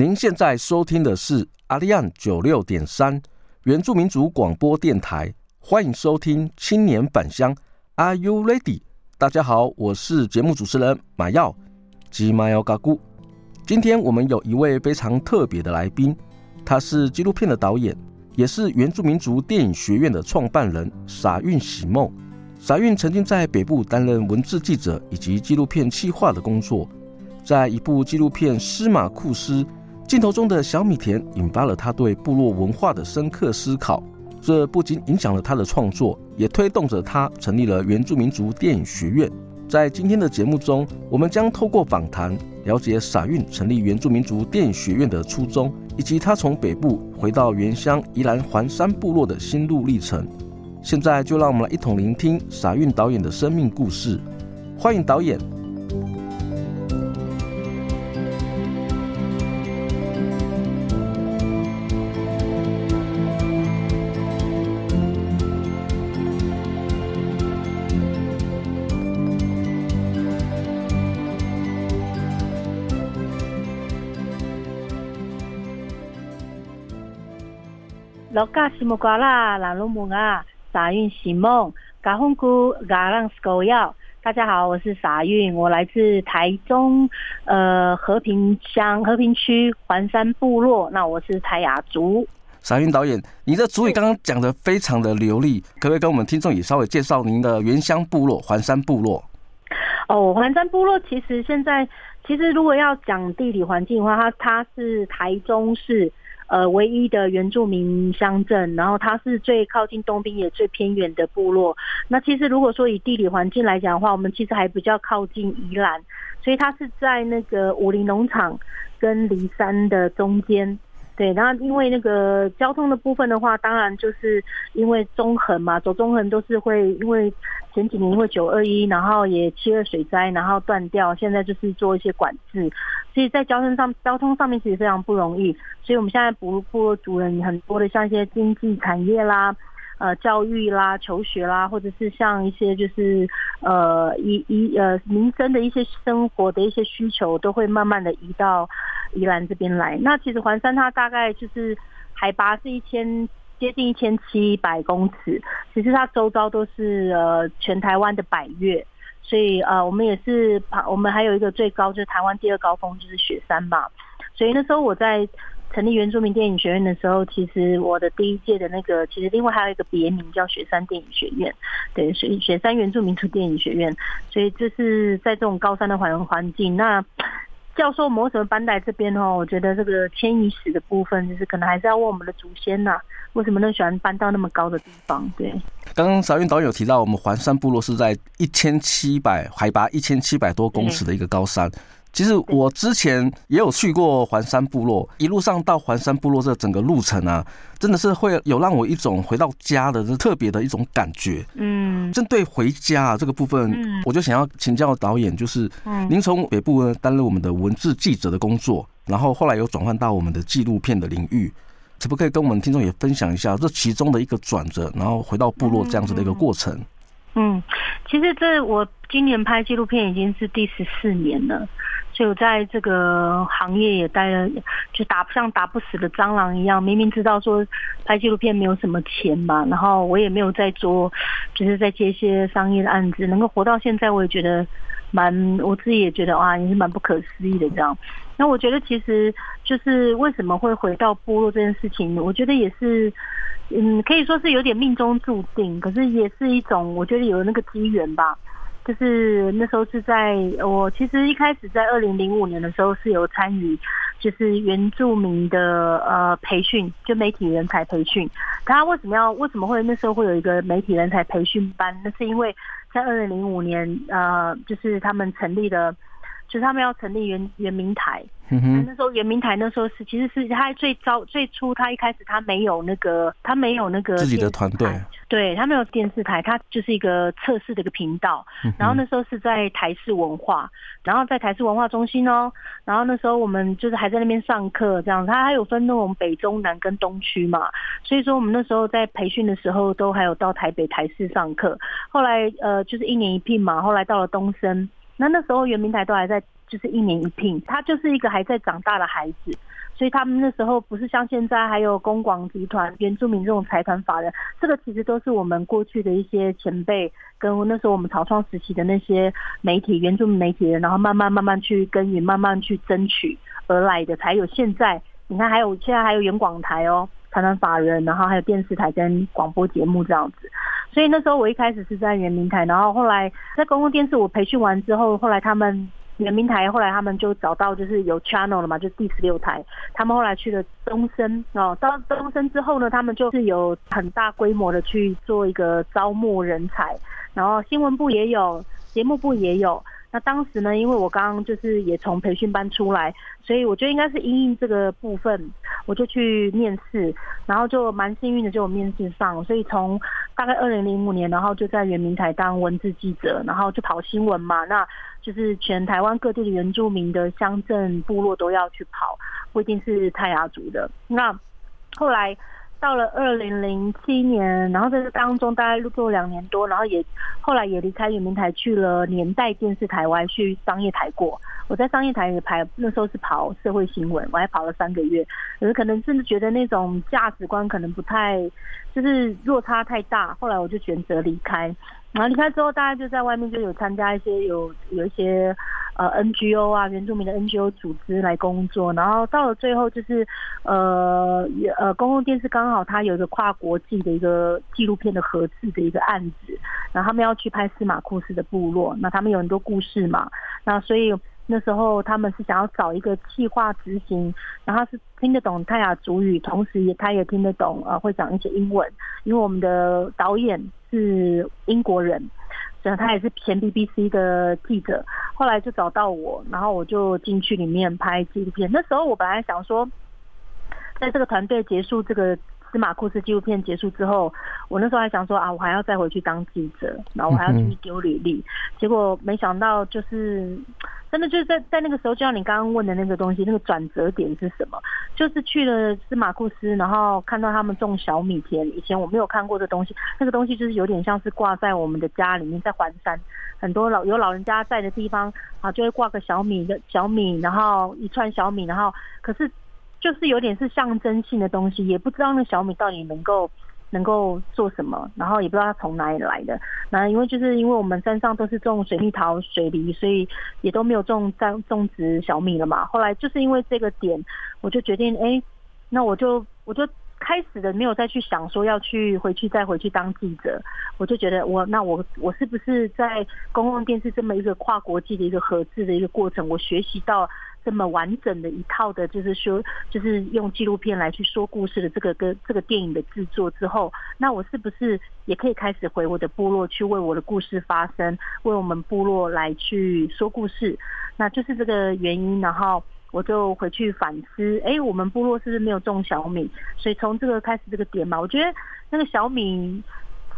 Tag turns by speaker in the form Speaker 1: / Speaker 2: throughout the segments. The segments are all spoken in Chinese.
Speaker 1: 您现在收听的是阿利安九六点三原住民族广播电台，欢迎收听青年返乡，Are you ready？大家好，我是节目主持人马耀吉马耀嘎咕。今天我们有一位非常特别的来宾，他是纪录片的导演，也是原住民族电影学院的创办人撒运喜梦。撒运曾经在北部担任文字记者以及纪录片企划的工作，在一部纪录片《司马库斯》。镜头中的小米田引发了他对部落文化的深刻思考，这不仅影响了他的创作，也推动着他成立了原住民族电影学院。在今天的节目中，我们将透过访谈了解撒韵成立原住民族电影学院的初衷，以及他从北部回到原乡宜兰环山部落的心路历程。现在就让我们来一同聆听撒韵导演的生命故事。欢迎导演。
Speaker 2: 老嘎西木瓜啦，兰鲁木啊，撒韵喜梦，嘎轰咕嘎浪斯狗药。大家好，我是撒运，我来自台中，呃和平乡和平区环山部落，那我是泰雅族。
Speaker 1: 撒运导演，你的主语刚刚讲的非常的流利，可不可以跟我们听众也稍微介绍您的原乡部落环山部落？
Speaker 2: 哦，环山部落其实现在，其实如果要讲地理环境的话，它它是台中市。呃，唯一的原住民乡镇，然后它是最靠近东滨也最偏远的部落。那其实如果说以地理环境来讲的话，我们其实还比较靠近宜兰，所以它是在那个武林农场跟梨山的中间。对，然后因为那个交通的部分的话，当然就是因为中横嘛，走中横都是会因为前几年因为九二一，然后也七二水灾，然后断掉，现在就是做一些管制，所以在交通上交通上面其实非常不容易，所以我们现在部部落族人很多的像一些经济产业啦。呃，教育啦、求学啦，或者是像一些就是呃，一一呃民生的一些生活的一些需求，都会慢慢的移到宜兰这边来。那其实环山它大概就是海拔是一千接近一千七百公尺，其实它周遭都是呃全台湾的百岳，所以呃我们也是爬，我们还有一个最高就是台湾第二高峰就是雪山嘛，所以那时候我在。成立原住民电影学院的时候，其实我的第一届的那个，其实另外还有一个别名叫雪山电影学院，对，雪雪山原住民族电影学院。所以这是在这种高山的环环境，那教授们为什么搬来这边哦？我觉得这个迁移史的部分，就是可能还是要问我们的祖先呐，为什么那么喜欢搬到那么高的地方？对。
Speaker 1: 刚刚邵运导演有提到，我们环山部落是在一千七百海拔一千七百多公尺的一个高山。其实我之前也有去过环山部落，一路上到环山部落这整个路程啊，真的是会有让我一种回到家的特别的一种感觉。嗯，针对回家啊这个部分，我就想要请教导演，就是您从北部呢担任我们的文字记者的工作，然后后来又转换到我们的纪录片的领域，可不可以跟我们听众也分享一下这其中的一个转折，然后回到部落这样子的一个过程？
Speaker 2: 嗯，其实这我今年拍纪录片已经是第十四年了。所以我在这个行业也待了，就打像打不死的蟑螂一样。明明知道说拍纪录片没有什么钱嘛，然后我也没有在做，就是在接一些商业的案子。能够活到现在，我也觉得蛮我自己也觉得哇，也是蛮不可思议的这样。那我觉得其实就是为什么会回到部落这件事情，我觉得也是，嗯，可以说是有点命中注定，可是也是一种我觉得有那个机缘吧。就是那时候是在我其实一开始在二零零五年的时候是有参与，就是原住民的呃培训，就媒体人才培训。他为什么要为什么会那时候会有一个媒体人才培训班？那是因为在二零零五年呃，就是他们成立了。就是他们要成立圆圆明台，嗯哼，那时候圆明台那时候是其实是他最早最初他一开始他没有那个他没有那个
Speaker 1: 自己的团队，
Speaker 2: 对，他没有电视台，他就是一个测试的一个频道。然后那时候是在台视文化，然后在台视文化中心哦。然后那时候我们就是还在那边上课这样，他还有分那种北中南跟东区嘛，所以说我们那时候在培训的时候都还有到台北台视上课。后来呃就是一年一聘嘛，后来到了东森。那那时候原民台都还在，就是一年一聘，他就是一个还在长大的孩子，所以他们那时候不是像现在还有公广集团、原住民这种财团法人，这个其实都是我们过去的一些前辈跟那时候我们草创时期的那些媒体、原住民媒体人，然后慢慢慢慢去耕耘、慢慢去争取而来的，才有现在。你看，还有现在还有原广台哦，财团法人，然后还有电视台跟广播节目这样子。所以那时候我一开始是在原民台，然后后来在公共电视我培训完之后，后来他们原民台后来他们就找到就是有 channel 了嘛，就是第十六台，他们后来去了东森哦，到东森之后呢，他们就是有很大规模的去做一个招募人才，然后新闻部也有，节目部也有。那当时呢，因为我刚刚就是也从培训班出来，所以我觉得应该是因应这个部分，我就去面试，然后就蛮幸运的就有面试上，所以从大概二零零五年，然后就在原民台当文字记者，然后就跑新闻嘛，那就是全台湾各地的原住民的乡镇部落都要去跑，不一定是泰雅族的。那后来。到了二零零七年，然后在这当中大概做两年多，然后也后来也离开圆明台去了年代电视台，我还去商业台过。我在商业台也排，那时候是跑社会新闻，我还跑了三个月。可是可能甚至觉得那种价值观可能不太，就是落差太大。后来我就选择离开。然后离开之后，大家就在外面就有参加一些有有一些呃 NGO 啊，原住民的 NGO 组织来工作。然后到了最后，就是呃呃公共电视刚好它有一个跨国际的一个纪录片的合制的一个案子，然后他们要去拍司马库斯的部落，那他们有很多故事嘛，那所以。那时候他们是想要找一个计划执行，然后是听得懂泰雅族语，同时也他也听得懂呃，会讲一些英文。因为我们的导演是英国人，然后他也是前 BBC 的记者。后来就找到我，然后我就进去里面拍纪录片。那时候我本来想说，在这个团队结束这个。司马库斯纪录片结束之后，我那时候还想说啊，我还要再回去当记者，然后我还要去丢履历。结果没想到，就是真的就是在在那个时候，就像你刚刚问的那个东西，那个转折点是什么？就是去了司马库斯，然后看到他们种小米田，以前我没有看过的东西。那个东西就是有点像是挂在我们的家里面，在环山很多老有老人家在的地方啊，就会挂个小米的小米，然后一串小米，然后可是。就是有点是象征性的东西，也不知道那小米到底能够能够做什么，然后也不知道它从哪里来的。那因为就是因为我们山上都是种水蜜桃、水梨，所以也都没有种种种植小米了嘛。后来就是因为这个点，我就决定，哎，那我就我就开始的没有再去想说要去回去再回去当记者，我就觉得我那我我是不是在公共电视这么一个跨国际的一个合制的一个过程，我学习到。这么完整的一套的，就是说，就是用纪录片来去说故事的这个跟这个电影的制作之后，那我是不是也可以开始回我的部落去为我的故事发声，为我们部落来去说故事？那就是这个原因，然后我就回去反思，哎，我们部落是不是没有种小米？所以从这个开始这个点嘛，我觉得那个小米。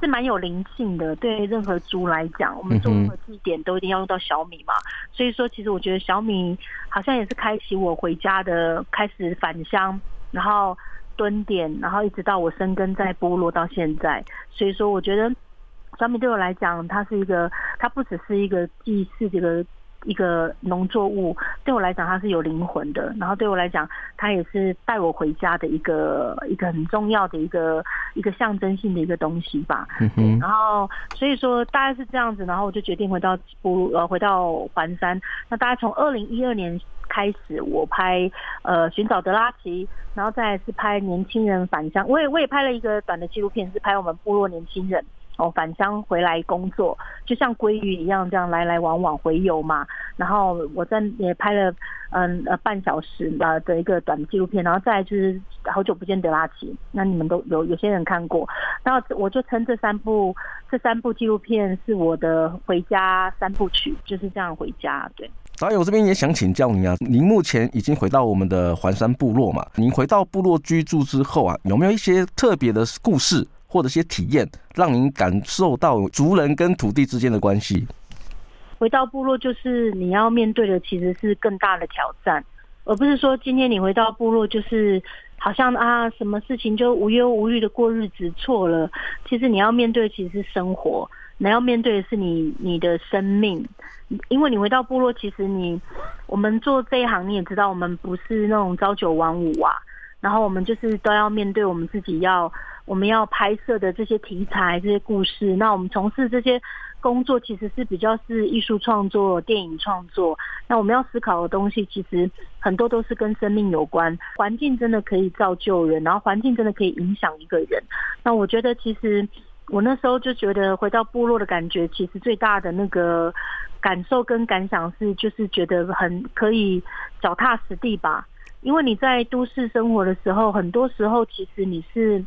Speaker 2: 是蛮有灵性的，对任何猪来讲，我们做任何祭典都一定要用到小米嘛。所以说，其实我觉得小米好像也是开启我回家的开始返乡，然后蹲点，然后一直到我生根在部落到现在。所以说，我觉得小米对我来讲，它是一个，它不只是一个祭祀这个一个农作物，对我来讲它是有灵魂的，然后对我来讲，它也是带我回家的一个一个很重要的一个一个象征性的一个东西吧。嗯哼。然后所以说大概是这样子，然后我就决定回到不呃回到环山。那大概从二零一二年开始，我拍呃寻找德拉奇，然后再来是拍年轻人返乡。我也我也拍了一个短的纪录片，是拍我们部落年轻人。哦，返乡回来工作，就像鲑鱼一样，这样来来往往回游嘛。然后我在也拍了，嗯呃半小时呃的一个短纪录片，然后再就是好久不见德拉奇，那你们都有有些人看过，然后我就称这三部这三部纪录片是我的回家三部曲，就是这样回家。对，
Speaker 1: 导演，我这边也想请教您啊，您目前已经回到我们的环山部落嘛？您回到部落居住之后啊，有没有一些特别的故事？或者一些体验，让您感受到族人跟土地之间的关系。
Speaker 2: 回到部落，就是你要面对的其实是更大的挑战，而不是说今天你回到部落就是好像啊什么事情就无忧无虑的过日子，错了。其实你要面对其实是生活，你要面对的是你你的生命。因为你回到部落，其实你我们做这一行，你也知道，我们不是那种朝九晚五啊，然后我们就是都要面对我们自己要。我们要拍摄的这些题材、这些故事，那我们从事这些工作，其实是比较是艺术创作、电影创作。那我们要思考的东西，其实很多都是跟生命有关。环境真的可以造就人，然后环境真的可以影响一个人。那我觉得，其实我那时候就觉得，回到部落的感觉，其实最大的那个感受跟感想是，就是觉得很可以脚踏实地吧。因为你在都市生活的时候，很多时候其实你是。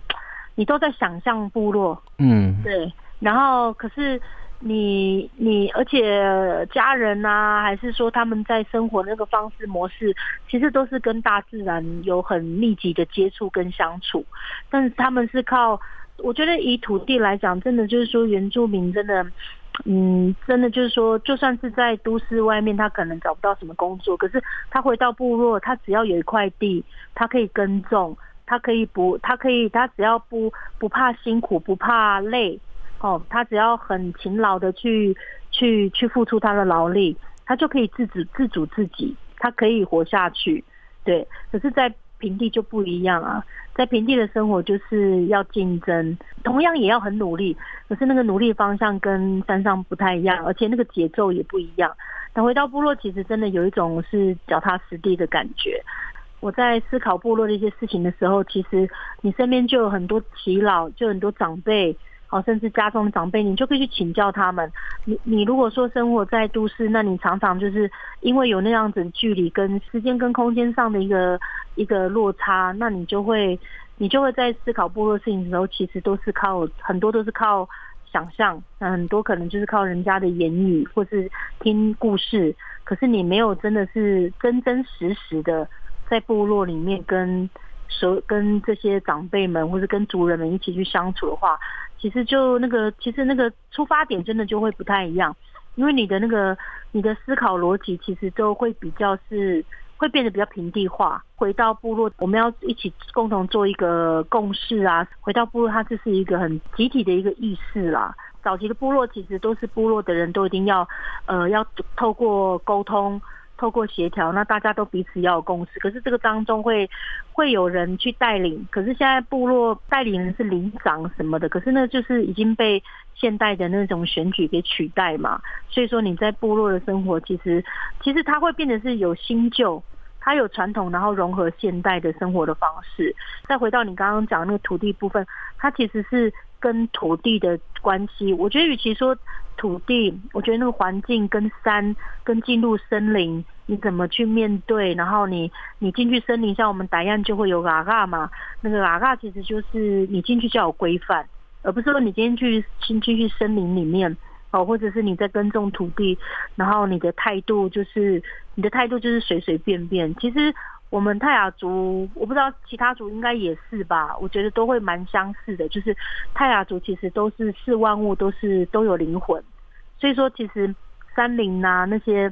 Speaker 2: 你都在想象部落，嗯，对，然后可是你你，而且家人啊，还是说他们在生活那个方式模式，其实都是跟大自然有很密集的接触跟相处，但是他们是靠，我觉得以土地来讲，真的就是说原住民真的，嗯，真的就是说，就算是在都市外面，他可能找不到什么工作，可是他回到部落，他只要有一块地，他可以耕种。他可以不，他可以，他只要不不怕辛苦，不怕累，哦，他只要很勤劳的去去去付出他的劳力，他就可以自主自主自己，他可以活下去。对，可是，在平地就不一样啊，在平地的生活就是要竞争，同样也要很努力，可是那个努力方向跟山上不太一样，而且那个节奏也不一样。等回到部落，其实真的有一种是脚踏实地的感觉。我在思考部落的一些事情的时候，其实你身边就有很多耆老，就很多长辈，好，甚至家中的长辈，你就可以去请教他们。你你如果说生活在都市，那你常常就是因为有那样子距离跟时间跟空间上的一个一个落差，那你就会你就会在思考部落事情的时候，其实都是靠很多都是靠想象，那很多可能就是靠人家的言语或是听故事，可是你没有真的是真真实实的。在部落里面跟所跟这些长辈们，或者跟族人们一起去相处的话，其实就那个，其实那个出发点真的就会不太一样，因为你的那个你的思考逻辑其实都会比较是会变得比较平地化。回到部落，我们要一起共同做一个共识啊。回到部落，它这是一个很集体的一个意识啦。早期的部落其实都是部落的人都一定要呃要透过沟通。透过协调，那大家都彼此要有共识。可是这个当中会会有人去带领，可是现在部落带领人是里长什么的，可是那就是已经被现代的那种选举给取代嘛。所以说你在部落的生活，其实其实它会变得是有新旧，它有传统，然后融合现代的生活的方式。再回到你刚刚讲那个土地部分，它其实是跟土地的关系。我觉得与其说土地，我觉得那个环境跟山，跟进入森林，你怎么去面对？然后你你进去森林，像我们打样就会有嘎嘎嘛，那个嘎嘎其实就是你进去就要有规范，而不是说你今天去进去去森林里面哦，或者是你在耕种土地，然后你的态度就是你的态度就是随随便便。其实我们泰雅族，我不知道其他族应该也是吧，我觉得都会蛮相似的，就是泰雅族其实都是视万物都是都有灵魂。所以说，其实山林呐、啊、那些，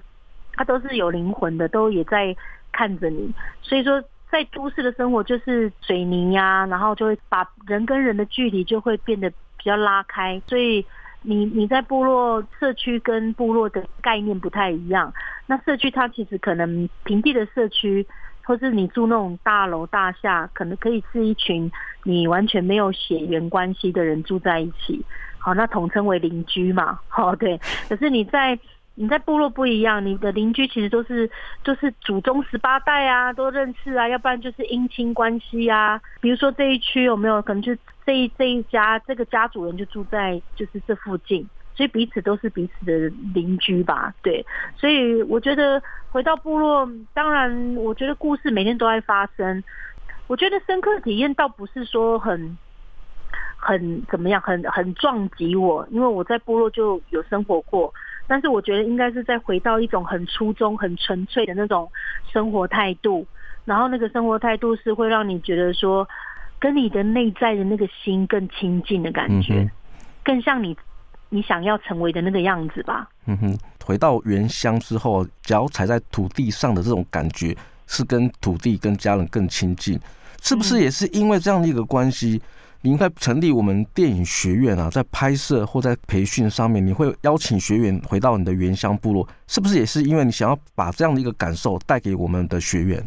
Speaker 2: 它都是有灵魂的，都也在看着你。所以说，在都市的生活就是水泥呀、然后就会把人跟人的距离就会变得比较拉开。所以，你你在部落社区跟部落的概念不太一样。那社区它其实可能平地的社区，或是你住那种大楼大厦，可能可以是一群你完全没有血缘关系的人住在一起。好，那统称为邻居嘛。好，对。可是你在你在部落不一样，你的邻居其实都是都是祖宗十八代啊，都认识啊，要不然就是姻亲关系啊。比如说这一区有没有可能就这一这一家这个家主人就住在就是这附近，所以彼此都是彼此的邻居吧？对，所以我觉得回到部落，当然我觉得故事每天都在发生。我觉得深刻体验倒不是说很很怎么样，很很撞击我，因为我在部落就有生活过。但是我觉得应该是在回到一种很初衷、很纯粹的那种生活态度，然后那个生活态度是会让你觉得说，跟你的内在的那个心更亲近的感觉，更像你你想要成为的那个样子吧。
Speaker 1: 嗯哼，回到原乡之后，脚踩在土地上的这种感觉，是跟土地、跟家人更亲近，是不是也是因为这样的一个关系？你应该成立我们电影学院啊，在拍摄或在培训上面，你会邀请学员回到你的原乡部落，是不是也是因为你想要把这样的一个感受带给我们的学员？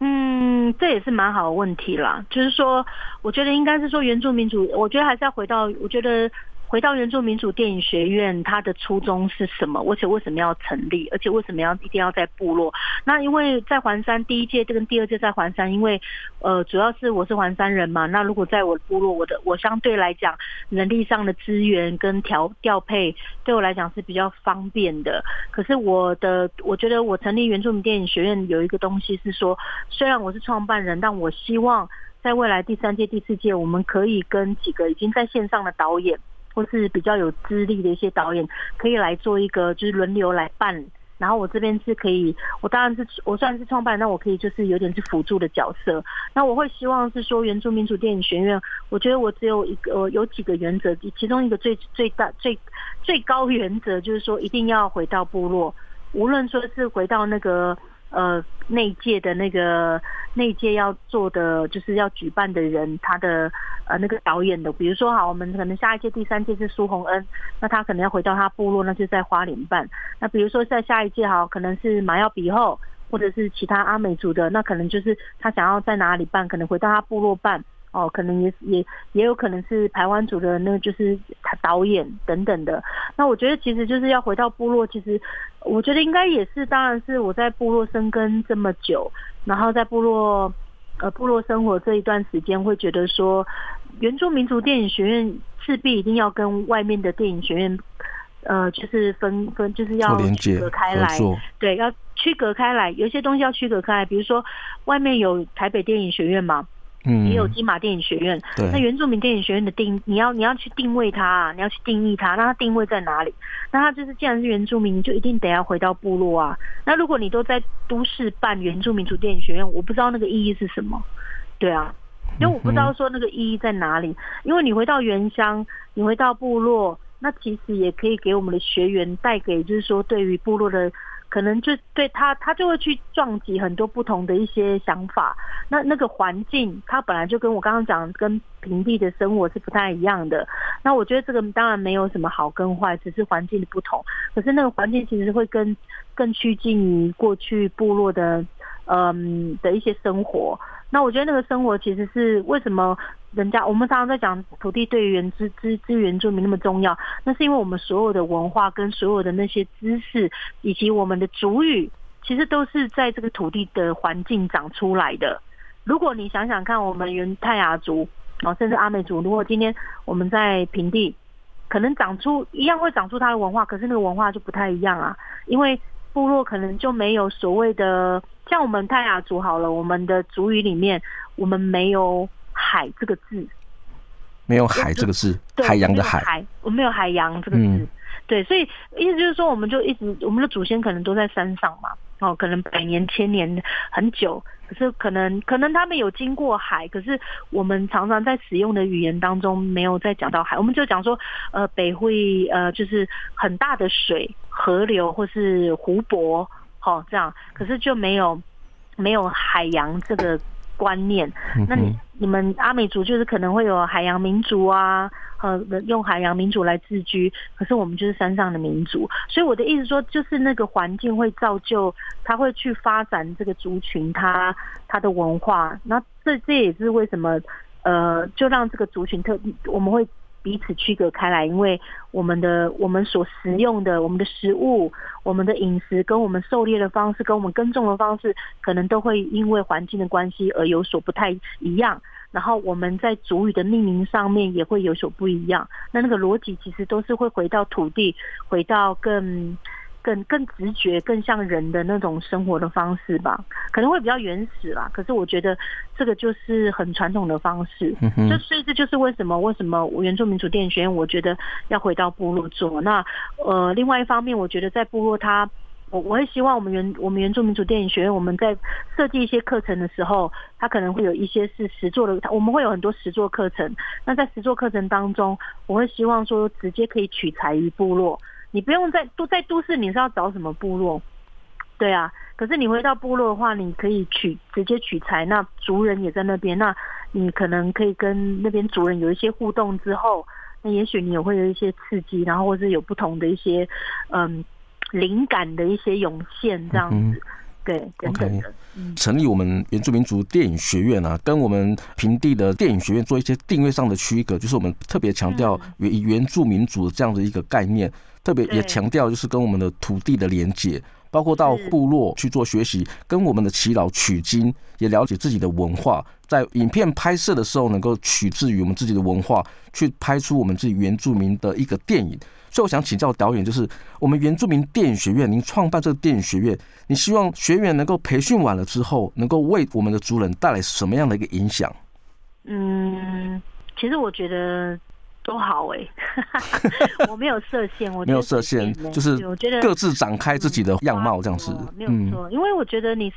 Speaker 2: 嗯，这也是蛮好的问题啦。就是说，我觉得应该是说原住民族，我觉得还是要回到，我觉得。回到原住民主电影学院，它的初衷是什么？而且为什么要成立？而且为什么要一定要在部落？那因为在环山第一届跟第二届在环山，因为呃主要是我是环山人嘛。那如果在我的部落，我的我相对来讲人力上的资源跟调调配对我来讲是比较方便的。可是我的我觉得我成立原住民电影学院有一个东西是说，虽然我是创办人，但我希望在未来第三届、第四届，我们可以跟几个已经在线上的导演。或是比较有资历的一些导演，可以来做一个，就是轮流来办。然后我这边是可以，我当然是我算是创办，那我可以就是有点是辅助的角色。那我会希望是说，原住民族电影学院，我觉得我只有一个，有几个原则，其中一个最最大最最高原则就是说，一定要回到部落，无论说是回到那个。呃，那一届的那个那一届要做的就是要举办的人，他的呃那个导演的，比如说哈，我们可能下一届第三届是苏红恩，那他可能要回到他部落，那就在花莲办。那比如说在下一届哈，可能是马耀比后，或者是其他阿美族的，那可能就是他想要在哪里办，可能回到他部落办。哦，可能也也也有可能是台湾组的，那个就是他导演等等的。那我觉得其实就是要回到部落，其实我觉得应该也是，当然是我在部落生根这么久，然后在部落呃部落生活这一段时间，会觉得说，原住民族电影学院势必一定要跟外面的电影学院，呃，就是分分就是要区隔开来，对，要区隔开来，有些东西要区隔开来，比如说外面有台北电影学院嘛。嗯，也有金马电影学院。对，那原住民电影学院的定，你要你要去定位它啊，你要去定义它，那它定位在哪里？那它就是，既然是原住民，你就一定得要回到部落啊。那如果你都在都市办原住民族电影学院，我不知道那个意义是什么。对啊，因为我不知道说那个意义在哪里。因为你回到原乡，你回到部落，那其实也可以给我们的学员带给，就是说对于部落的。可能就对他，他就会去撞击很多不同的一些想法。那那个环境，他本来就跟我刚刚讲，跟平地的生活是不太一样的。那我觉得这个当然没有什么好跟坏，只是环境的不同。可是那个环境其实会更更趋近于过去部落的，嗯的一些生活。那我觉得那个生活其实是为什么？人家我们常常在讲土地对原资资资源住民那么重要，那是因为我们所有的文化跟所有的那些知识，以及我们的族语，其实都是在这个土地的环境长出来的。如果你想想看，我们原泰雅族哦，甚至阿美族，如果今天我们在平地，可能长出一样会长出它的文化，可是那个文化就不太一样啊，因为部落可能就没有所谓的像我们泰雅族好了，我们的族语里面我们没有。海这个字，
Speaker 1: 没有海这个字，海洋的海，
Speaker 2: 我没有海洋这个字，嗯、对，所以意思就是说，我们就一直我们的祖先可能都在山上嘛，哦，可能百年千年很久，可是可能可能他们有经过海，可是我们常常在使用的语言当中没有再讲到海，我们就讲说，呃，北会呃就是很大的水河流或是湖泊，哦，这样，可是就没有没有海洋这个观念，那你你们阿美族就是可能会有海洋民族啊，呃，用海洋民族来自居，可是我们就是山上的民族。所以我的意思说，就是那个环境会造就他会去发展这个族群，他他的文化。那这这也是为什么，呃，就让这个族群特我们会。彼此区隔开来，因为我们的我们所食用的我们的食物、我们的饮食，跟我们狩猎的方式、跟我们耕种的方式，可能都会因为环境的关系而有所不太一样。然后我们在主语的命名上面也会有所不一样。那那个逻辑其实都是会回到土地，回到更。更更直觉、更像人的那种生活的方式吧，可能会比较原始啦。可是我觉得这个就是很传统的方式，就所以这就是为什么为什么原住民族电影学院，我觉得要回到部落做。那呃，另外一方面，我觉得在部落它，我我会希望我们原我们原住民族电影学院，我们在设计一些课程的时候，它可能会有一些是实作的，我们会有很多实作课程。那在实作课程当中，我会希望说直接可以取材于部落。你不用在都在都市，你是要找什么部落？对啊，可是你回到部落的话，你可以取直接取材，那族人也在那边，那你可能可以跟那边族人有一些互动之后，那也许你也会有一些刺激，然后或是有不同的一些嗯灵感的一些涌现这样子。嗯对，OK，
Speaker 1: 成立我们原住民族电影学院啊，跟我们平地的电影学院做一些定位上的区隔，就是我们特别强调原原住民族这样的一个概念，特别也强调就是跟我们的土地的连接，包括到部落去做学习，跟我们的耆老取经，也了解自己的文化，在影片拍摄的时候能够取自于我们自己的文化，去拍出我们自己原住民的一个电影。所以我想请教导演，就是我们原住民电影学院，您创办这个电影学院，你希望学员能够培训完了之后，能够为我们的族人带来什么样的一个影响？
Speaker 2: 嗯，其实我觉得都好哎、欸，我没有设限，我没有设限，
Speaker 1: 就是我觉得各自展开自己的样貌这样子，
Speaker 2: 没有错，因为我觉得你。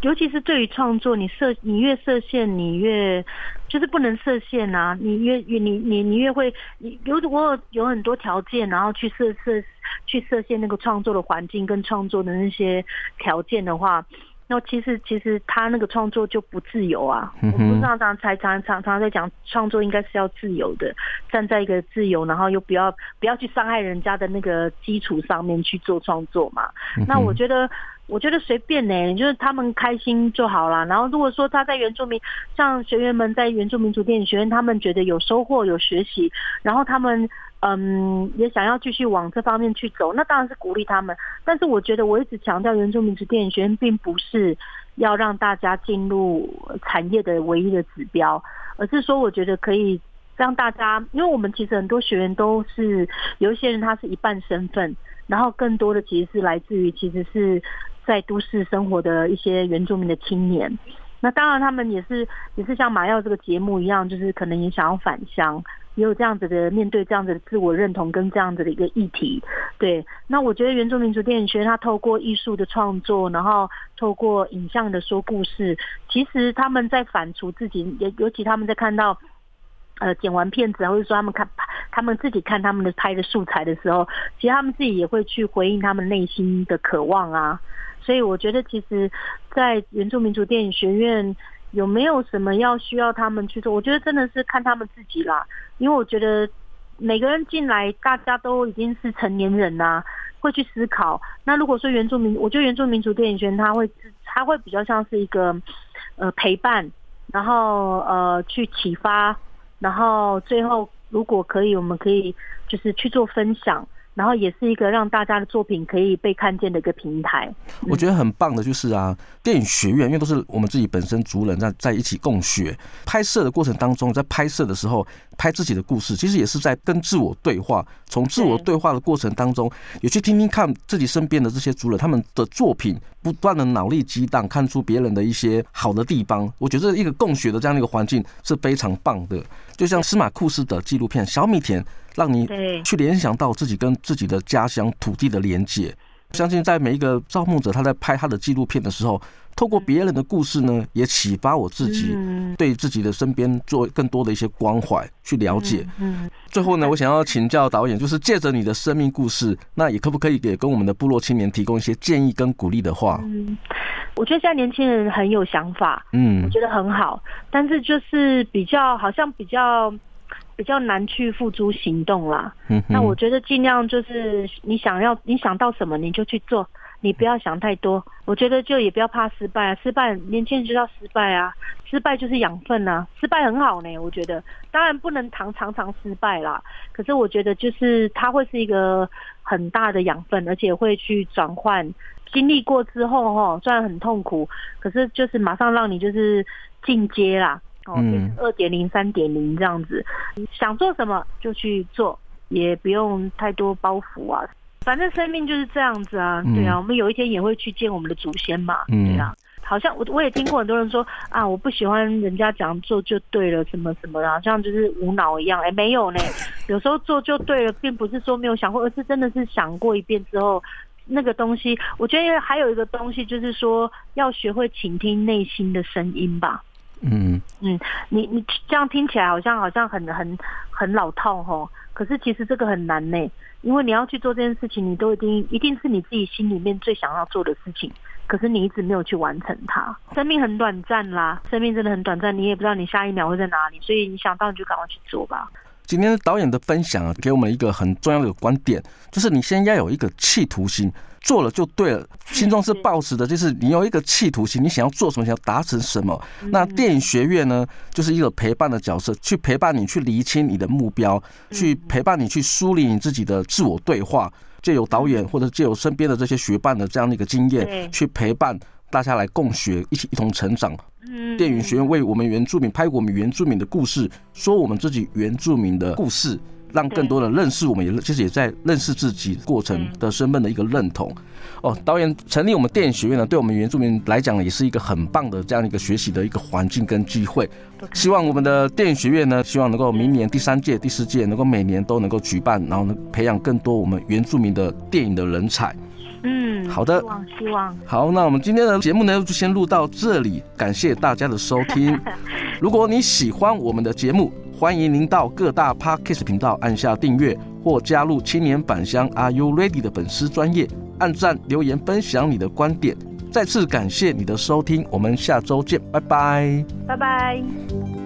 Speaker 2: 尤其是对于创作，你设你越设限，你越就是不能设限啊！你越越你你你越会，你如果有很多条件，然后去设设去设限那个创作的环境跟创作的那些条件的话，那其实其实他那个创作就不自由啊！我不知道常常常常常在讲创作应该是要自由的，站在一个自由，然后又不要不要去伤害人家的那个基础上面去做创作嘛。那我觉得。我觉得随便呢，就是他们开心就好了。然后如果说他在原住民，像学员们在原住民族电影学院，他们觉得有收获、有学习，然后他们嗯也想要继续往这方面去走，那当然是鼓励他们。但是我觉得我一直强调，原住民族电影学院并不是要让大家进入产业的唯一的指标，而是说我觉得可以让大家，因为我们其实很多学员都是有一些人他是一半身份，然后更多的其实是来自于其实是。在都市生活的一些原住民的青年，那当然他们也是也是像马耀这个节目一样，就是可能也想要返乡，也有这样子的面对这样子的自我认同跟这样子的一个议题。对，那我觉得原住民族电影学院他透过艺术的创作，然后透过影像的说故事，其实他们在反刍自己，也尤其他们在看到呃剪完片子，或者说他们看他们自己看他们的拍的素材的时候，其实他们自己也会去回应他们内心的渴望啊。所以我觉得，其实，在原住民族电影学院有没有什么要需要他们去做？我觉得真的是看他们自己啦。因为我觉得每个人进来，大家都已经是成年人啦，会去思考。那如果说原住民，我觉得原住民族电影学院他会，他会比较像是一个呃陪伴，然后呃去启发，然后最后如果可以，我们可以就是去做分享。然后也是一个让大家的作品可以被看见的一个平台。
Speaker 1: 我觉得很棒的就是啊，电影学院因为都是我们自己本身族人在在一起共学，拍摄的过程当中，在拍摄的时候拍自己的故事，其实也是在跟自我对话。从自我对话的过程当中，也去听听看自己身边的这些族人他们的作品，不断的脑力激荡，看出别人的一些好的地方。我觉得一个共学的这样的一个环境是非常棒的。就像司马库斯的纪录片《小米田》。让你去联想到自己跟自己的家乡土地的连接。相信在每一个造梦者他在拍他的纪录片的时候，透过别人的故事呢，也启发我自己对自己的身边做更多的一些关怀，去了解。最后呢，我想要请教导演，就是借着你的生命故事，那也可不可以给跟我们的部落青年提供一些建议跟鼓励的话？
Speaker 2: 嗯，我觉得现在年轻人很有想法，嗯，我觉得很好，但是就是比较好像比较。比较难去付诸行动啦。
Speaker 1: 嗯，
Speaker 2: 那我觉得尽量就是你想要你想到什么你就去做，你不要想太多。我觉得就也不要怕失败啊，失败年轻人就要失败啊，失败就是养分啊，失败很好呢。我觉得当然不能常常常失败啦，可是我觉得就是它会是一个很大的养分，而且会去转换。经历过之后哈，虽然很痛苦，可是就是马上让你就是进阶啦，哦，二点零、三点零这样子，想做什么就去做，也不用太多包袱啊。反正生命就是这样子啊，对啊，我们有一天也会去见我们的祖先嘛，对啊。好像我我也听过很多人说啊，我不喜欢人家讲做就对了，什么什么的，好像就是无脑一样。哎，没有呢，有时候做就对了，并不是说没有想过，而是真的是想过一遍之后。那个东西，我觉得还有一个东西，就是说要学会倾听内心的声音吧。
Speaker 1: 嗯
Speaker 2: 嗯，你你这样听起来好像好像很很很老套哦，可是其实这个很难呢，因为你要去做这件事情，你都一定一定是你自己心里面最想要做的事情，可是你一直没有去完成它。生命很短暂啦，生命真的很短暂，你也不知道你下一秒会在哪里，所以你想到你就赶快去做吧。
Speaker 1: 今天导演的分享啊，给我们一个很重要的观点，就是你先要有一个企图心，做了就对了，心中是抱持的，就是你有一个企图心，你想要做什么，想要达成什么。那电影学院呢，就是一个陪伴的角色，去陪伴你去厘清你的目标，去陪伴你去梳理你自己的自我对话，借由导演或者借由身边的这些学伴的这样的一个经验，去陪伴大家来共学，一起一同成长。电影学院为我们原住民拍我们原住民的故事，说我们自己原住民的故事，让更多人认识我们，也其实也在认识自己过程的身份的一个认同。哦，导演成立我们电影学院呢，对我们原住民来讲呢，也是一个很棒的这样一个学习的一个环境跟机会。希望我们的电影学院呢，希望能够明年第三届、第四届能够每年都能够举办，然后呢，培养更多我们原住民的电影的人才。
Speaker 2: 嗯，
Speaker 1: 好的，
Speaker 2: 希望希望。
Speaker 1: 好，那我们今天的节目呢，就先录到这里，感谢大家的收听。如果你喜欢我们的节目，欢迎您到各大 Podcast 频道按下订阅，或加入青年返乡 Are You Ready 的粉丝专业，按赞留言分享你的观点。再次感谢你的收听，我们下周见，拜拜，
Speaker 2: 拜拜。